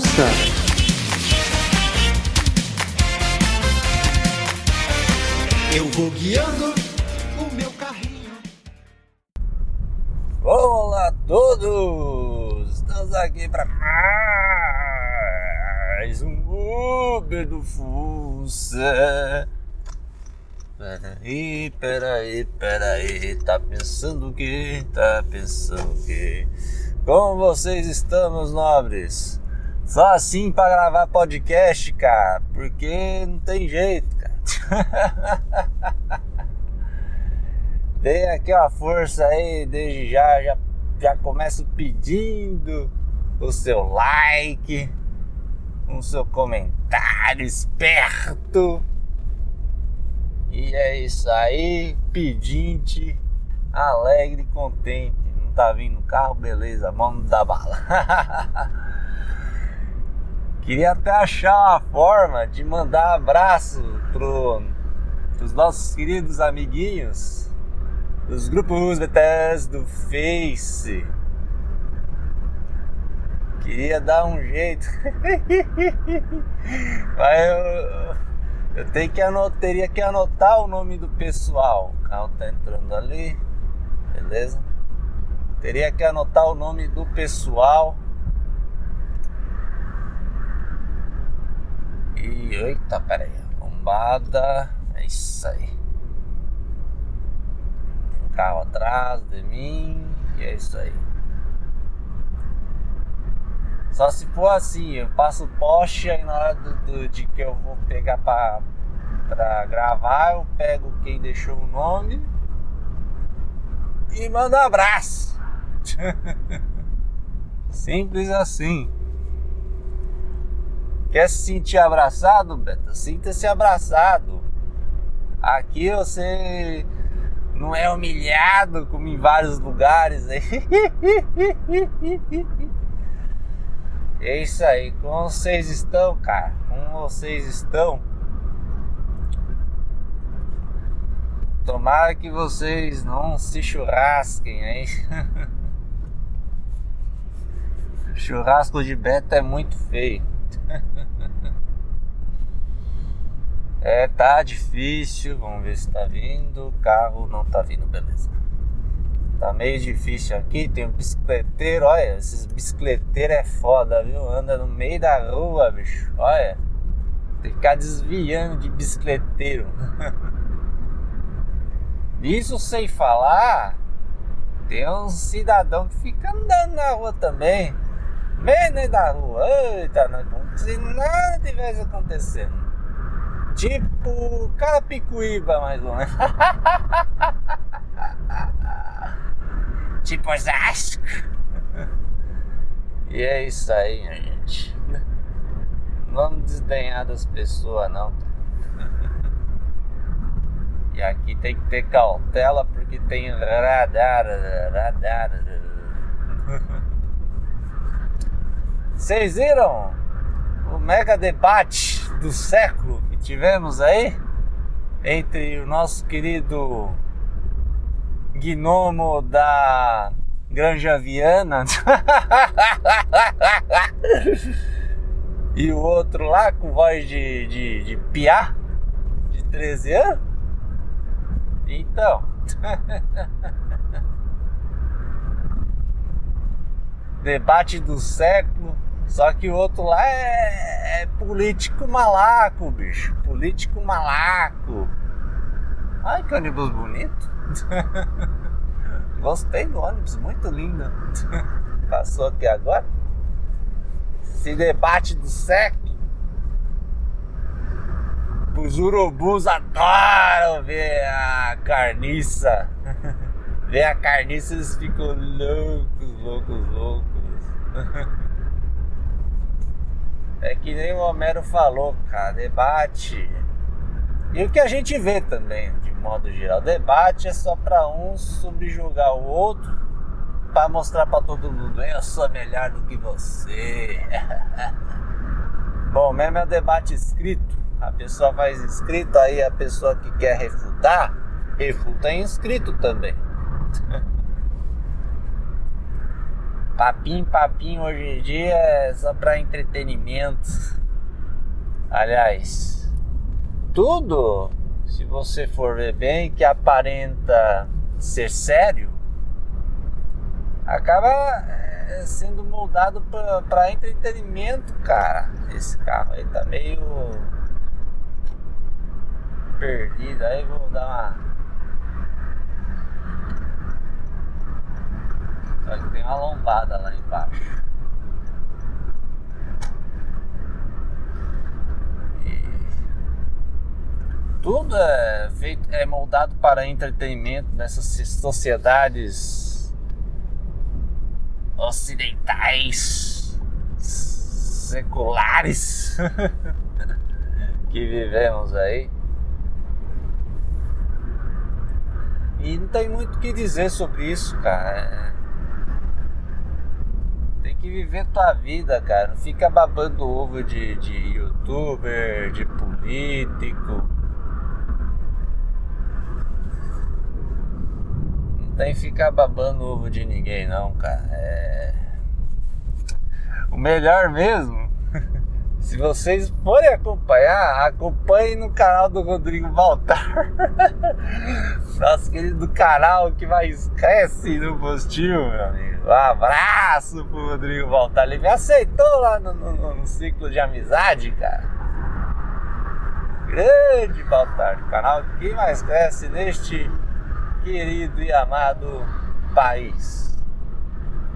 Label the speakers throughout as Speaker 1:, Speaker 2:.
Speaker 1: Onça.
Speaker 2: Eu vou guiando o meu carrinho.
Speaker 3: Olá a todos! Estamos aqui para mais um Uber do Fuça. Peraí, peraí, peraí, tá pensando o que? Tá pensando o que? Como vocês estão, meus nobres? Só assim para gravar podcast, cara, porque não tem jeito, cara. Dei aqui uma força aí, desde já, já, já começo pedindo o seu like, o seu comentário esperto. E é isso aí, pedinte, alegre e contente. Não tá vindo carro, beleza, mão da bala. Queria até achar uma forma de mandar abraço pro, pros nossos queridos amiguinhos dos grupos BTS do Face. Queria dar um jeito. Mas eu, eu tenho que anotar, teria que anotar o nome do pessoal. O carro tá entrando ali. Beleza? Teria que anotar o nome do pessoal. E eita, pera aí. Lombada. É isso aí. Tem um carro atrás de mim. E é isso aí. Só se for assim, eu passo o poste aí na hora do, do, de que eu vou pegar pra, pra gravar, eu pego quem deixou o nome e mando um abraço. Simples assim. Quer se sentir abraçado, Beto? Sinta-se abraçado. Aqui você não é humilhado como em vários lugares. É isso aí, como vocês estão, cara? Como vocês estão? Tomara que vocês não se churrasquem aí. Churrasco de beta é muito feio. É, tá difícil. Vamos ver se tá vindo. Carro não tá vindo, beleza. Tá meio difícil aqui, tem um bicicleteiro, olha, esses bicicleteiros é foda, viu? Anda no meio da rua, bicho, olha. Tem que ficar desviando de bicicleteiro. Isso sem falar, tem um cidadão que fica andando na rua também, meio da rua, eita, como se nada tivesse acontecendo. Tipo, Carapicuíba, mais ou menos. tipo Osasco. E é isso aí, gente. Não vamos desdenhar das pessoas, não. E aqui tem que ter cautela porque tem radar, radar. Vocês viram o mega debate do século que tivemos aí entre o nosso querido gnomo da Granja Viana e o outro lá com voz de, de, de piá de 13 anos. Então, debate do século. Só que o outro lá é, é político malaco, bicho. Político malaco. Ai, que ônibus bonito. Gostei do ônibus, muito lindo. Passou aqui agora. Esse debate do século. Os urubus adoram ver a carniça. ver a carniça, eles ficam loucos, loucos, loucos. É que nem o Homero falou, cara, debate. E o que a gente vê também, de modo geral, debate é só para um subjugar o outro, para mostrar para todo mundo, eu sou melhor do que você. Bom, mesmo é o debate escrito. A pessoa faz escrito, aí a pessoa que quer refutar, refuta em escrito também. Papinho, papinho hoje em dia é só pra entretenimento. Aliás, tudo, se você for ver bem, que aparenta ser sério, acaba é, sendo moldado para entretenimento, cara. Esse carro aí tá meio perdido. Aí vou dar uma. Que tem uma lombada lá embaixo. tudo é feito, é moldado para entretenimento nessas sociedades ocidentais, seculares que vivemos aí. E não tem muito o que dizer sobre isso, cara. Que viver tua vida, cara. Não fica babando ovo de, de youtuber, de político. Não tem que ficar babando ovo de ninguém, não, cara. É... O melhor mesmo se vocês forem acompanhar, acompanhem no canal do Rodrigo Baltar. Nosso querido canal que mais cresce no postinho, meu amigo. Um abraço pro Rodrigo Baltar. Ele me aceitou lá no, no, no ciclo de amizade, cara. Grande Baltar, canal que mais cresce neste querido e amado país.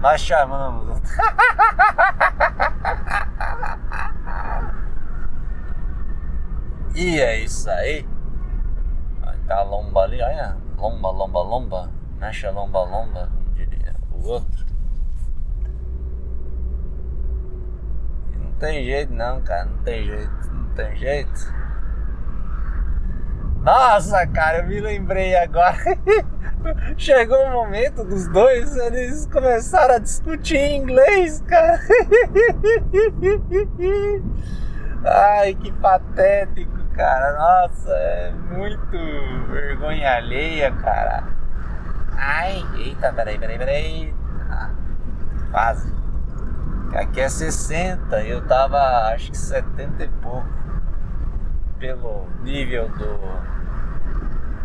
Speaker 3: Nós chamamos. E é isso aí. Aí tá a lomba ali, olha. Lomba, lomba, lomba. Mexe a lomba, lomba, como diria o outro. Não tem jeito não, cara. Não tem jeito. Não tem jeito. Nossa, cara, eu me lembrei agora. Chegou o momento dos dois, eles começaram a discutir em inglês, cara. Ai, que patético cara. Nossa, é muito vergonha alheia, cara. Ai, eita, peraí, peraí, peraí. Ah, quase. Aqui é 60, eu tava acho que 70 e pouco. Pelo nível do.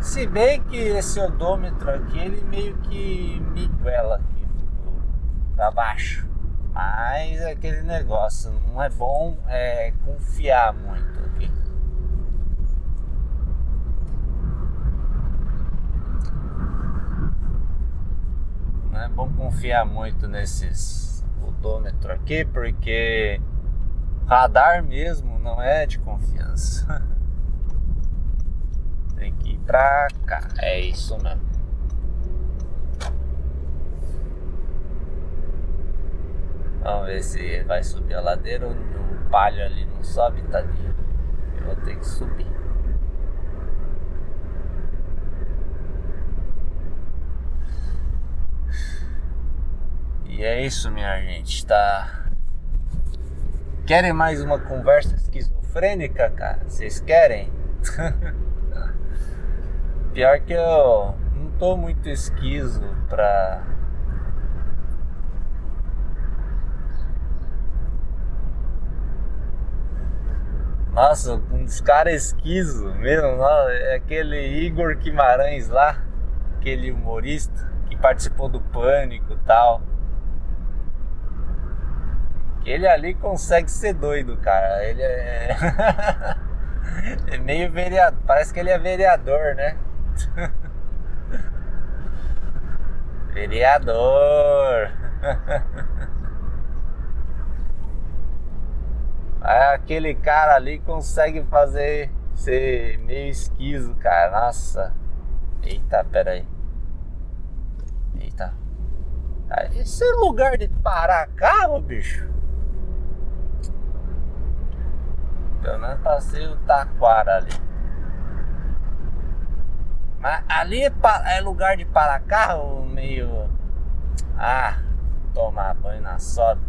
Speaker 3: Se bem que esse odômetro aqui, ele meio que miguela aqui pra baixo. Mas aquele negócio, não é bom é, confiar muito aqui. Não é bom confiar muito nesses odômetros aqui, porque radar mesmo não é de confiança. Tem que ir pra cá. É isso mesmo. Vamos ver se vai subir a ladeira ou o palho ali não sobe, tadinho. Eu vou ter que subir. E é isso, minha gente. Tá. Querem mais uma conversa esquizofrênica, cara? Vocês querem? Pior que eu não tô muito esquizo pra. Nossa, um dos caras esquizo mesmo, é aquele Igor Guimarães lá, aquele humorista que participou do Pânico e tal. Ele ali consegue ser doido, cara. Ele é. é meio vereador. Parece que ele é vereador, né? vereador. Aquele cara ali consegue fazer ser meio esquizo, cara. Nossa. Eita, pera aí. Eita. Esse é lugar de parar carro, bicho. Pelo menos passei o taquara ali. Mas ali é, lugar de parar carro meio. Ah, tomar banho na soda.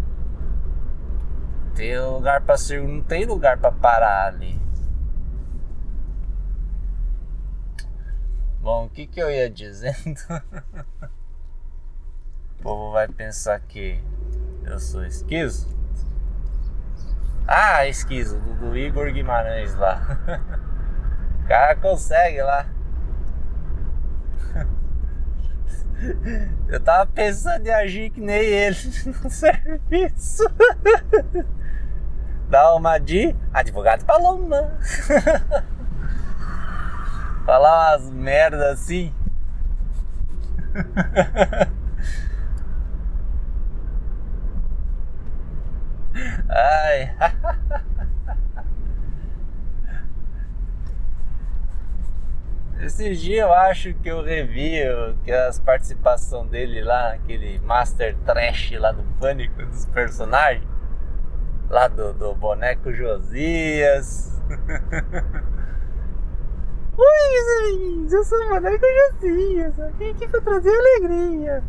Speaker 3: Tem lugar para ser, não tem lugar para parar ali. Bom, o que que eu ia dizendo? o povo vai pensar que Eu sou esquizo? Ah, esquizo, do, do Igor Guimarães lá. o cara consegue lá. Eu tava pensando em agir que nem ele no serviço. Dá uma de advogado Paloma. Falar umas merdas assim. Ai. Esses dias eu acho que eu revi que as participações dele lá, aquele Master Trash lá do Pânico dos personagens, lá do, do boneco Josias. Oi, meus eu sou o boneco Josias, eu vim aqui pra trazer alegria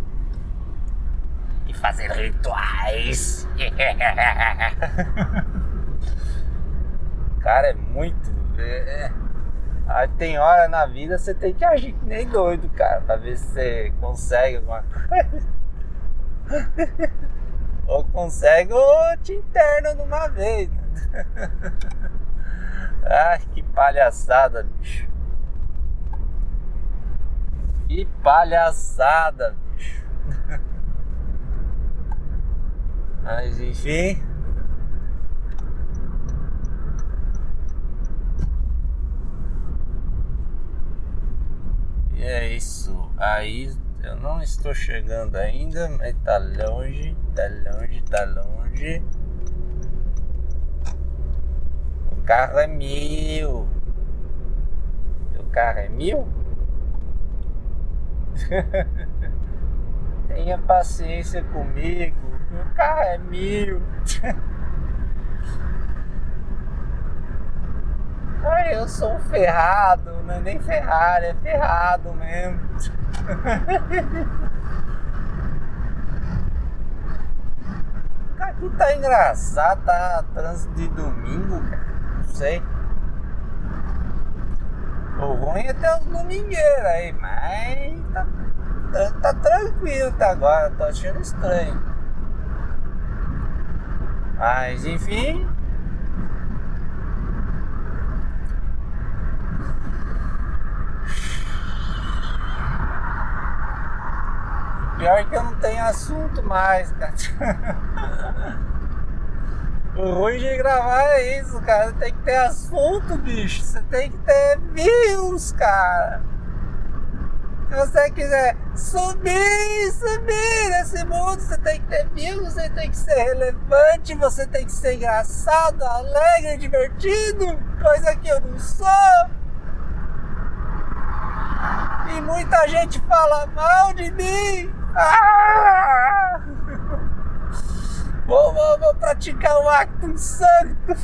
Speaker 3: e fazer rituais. Cara, é muito. É, é tem hora na vida você tem que agir que nem doido, cara, pra ver se você consegue alguma coisa. ou consegue ou te interna de uma vez. Ai, que palhaçada, bicho. Que palhaçada, bicho. Mas enfim. É isso. Aí eu não estou chegando ainda, mas tá longe, tá longe, tá longe. O carro é mil. O carro é mil? Tenha paciência comigo. O carro é mil. Ai, eu sou um ferrado, não é nem Ferrari, é ferrado mesmo. Aqui tá engraçado, tá trânsito de domingo, cara. Não sei. O ruim é ter os domingueiros aí, mas tá, tá, tá tranquilo até agora, tô achando estranho. Mas enfim, Pior que eu não tenho assunto mais, cara. O ruim de gravar é isso, cara. Tem que ter assunto, bicho. Você tem que ter views, cara. Se você quiser subir, subir nesse mundo, você tem que ter views, você tem que ser relevante, você tem que ser engraçado, alegre, divertido, coisa que eu não sou. E muita gente fala mal de mim. Ah! Vou, vou, vou praticar o acto santo.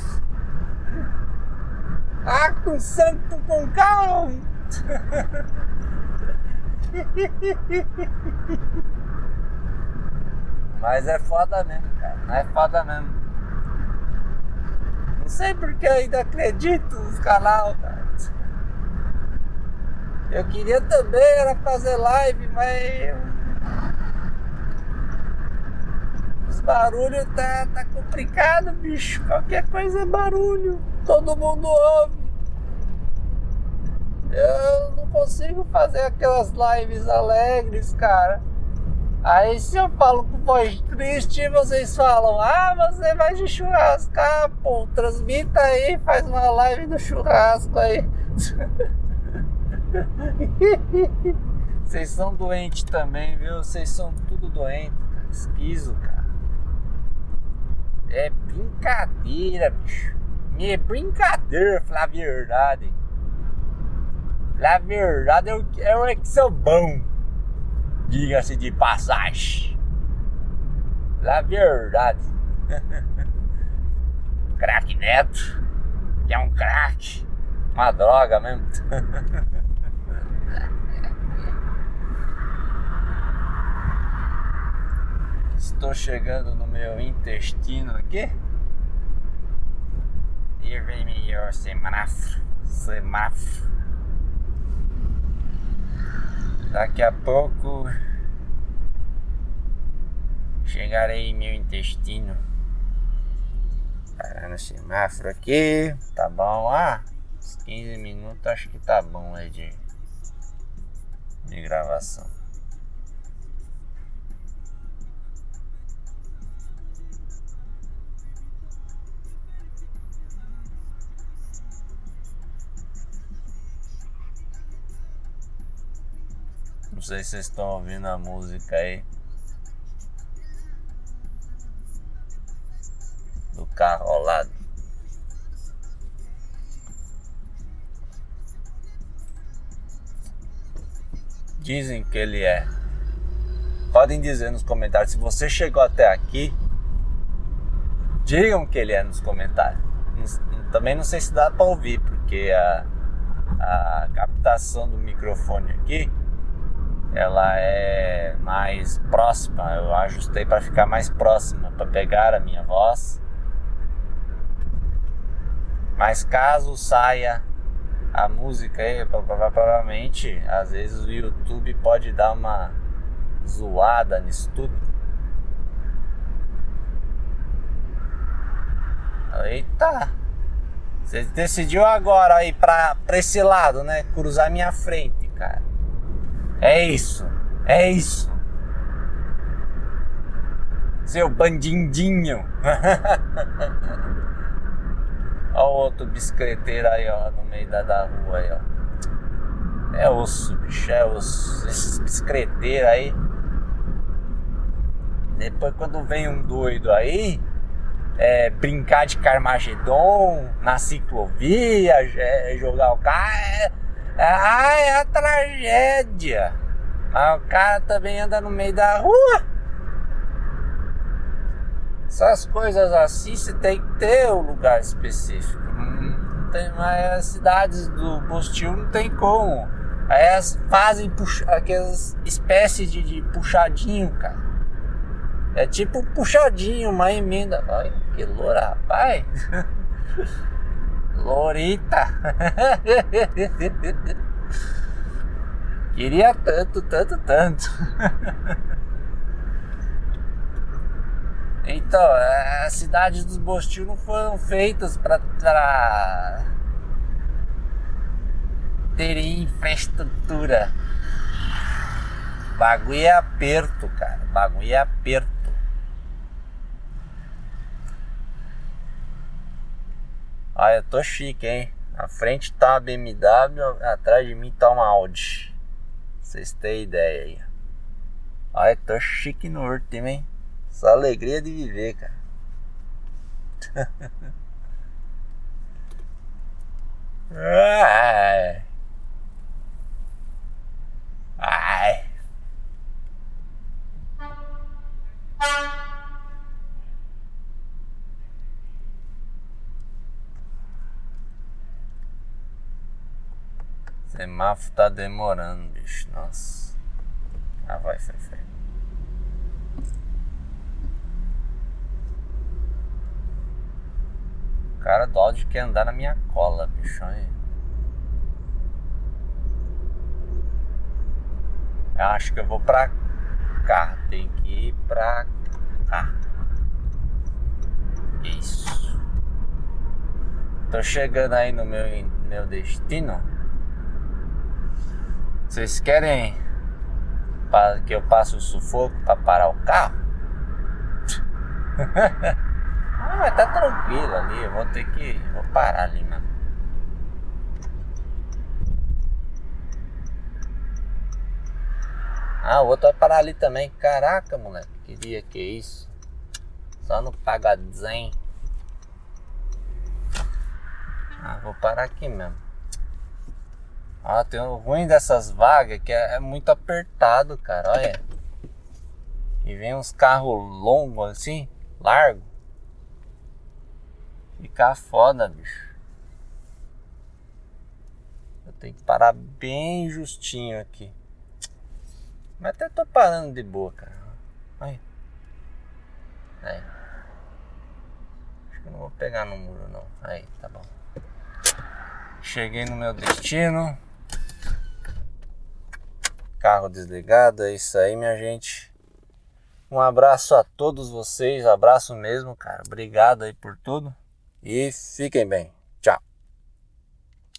Speaker 3: Acto santo com calma. Mas é foda mesmo, cara. Não é foda mesmo. Não sei porque eu ainda acredito nos canal, cara. Eu queria também era fazer live, mas os barulhos tá, tá complicado, bicho. Qualquer coisa é barulho. Todo mundo ouve. Eu não consigo fazer aquelas lives alegres, cara. Aí se eu falo com voz triste, vocês falam, ah, você vai de churrascar, ah, pô, transmita aí, faz uma live do churrasco aí. Vocês são doentes também, viu? Vocês são tudo doente, esquizo, cara. É brincadeira, bicho. É brincadeira, falar a verdade. Falar a verdade, eu, eu é que sou bom. Diga-se de passagem. Falar a verdade. crack Neto, que é um crack. Uma droga mesmo. Estou chegando no meu intestino aqui. E vem meu semáforo. Semáforo. Daqui a pouco Chegarei meu intestino. Parar no semáforo aqui. Tá bom. Ah, uns 15 minutos acho que tá bom aí de, de gravação. Sei se vocês estão ouvindo a música aí. Do carro ao lado. Dizem que ele é. Podem dizer nos comentários. Se você chegou até aqui, digam que ele é nos comentários. Também não sei se dá para ouvir, porque a, a captação do microfone aqui ela é mais próxima. Eu ajustei para ficar mais próxima, para pegar a minha voz. Mas caso saia a música aí, provavelmente, às vezes o YouTube pode dar uma zoada nisso tudo. Eita! Você decidiu agora aí pra, pra esse lado, né? Cruzar minha frente. É isso, é isso. Seu bandindinho. Olha o outro bicicleteiro aí, ó, no meio da, da rua aí, ó. É osso, bicho, é osso. Esses bicicleteiros aí. Depois quando vem um doido aí, é, brincar de Carmagedon na ciclovia, é, jogar o carro. É, ah, é a tragédia. Mas o cara também anda no meio da rua. Essas coisas assim você tem que ter um lugar específico. Não tem mais as cidades do Bostil não tem como. Aí elas fazem puxa, aquelas espécies de, de puxadinho, cara. É tipo puxadinho, uma emenda. Ai, que loura, rapaz. Lorita. Queria tanto, tanto, tanto. Então, as cidades dos Bostil não foram feitas para terem infraestrutura. Bagulho é aperto, cara. Bagulho é aperto. Ah, eu tô chique, hein? Na frente tá uma BMW, atrás de mim tá uma Audi. Vocês têm ideia aí. Olha, tô chique no último, hein? Só alegria de viver, cara. Ai. Ai. Semáforo tá demorando, bicho. Nossa. Ah, vai, foi, foi. O cara do áudio quer andar na minha cola, bicho. Eu acho que eu vou pra cá. Tem que ir pra cá. Isso. Tô chegando aí no meu, meu destino. Vocês querem que eu passe o sufoco para parar o carro? ah, mas tá tranquilo ali, eu vou ter que. Vou parar ali mesmo. Ah, o outro vai parar ali também. Caraca, moleque, que dia que é isso? Só no pagadinho. Ah, vou parar aqui mesmo. Ah, tem o ruim dessas vagas que é, é muito apertado, cara. Olha. E vem uns carros longos assim, largo. Fica foda, bicho. Eu tenho que parar bem justinho aqui. Mas até tô parando de boa, cara. Aí. Aí. Acho que não vou pegar no muro não. Aí, tá bom. Cheguei no meu destino. Carro desligado, é isso aí, minha gente. Um abraço a todos vocês, abraço mesmo, cara. Obrigado aí por tudo e fiquem bem.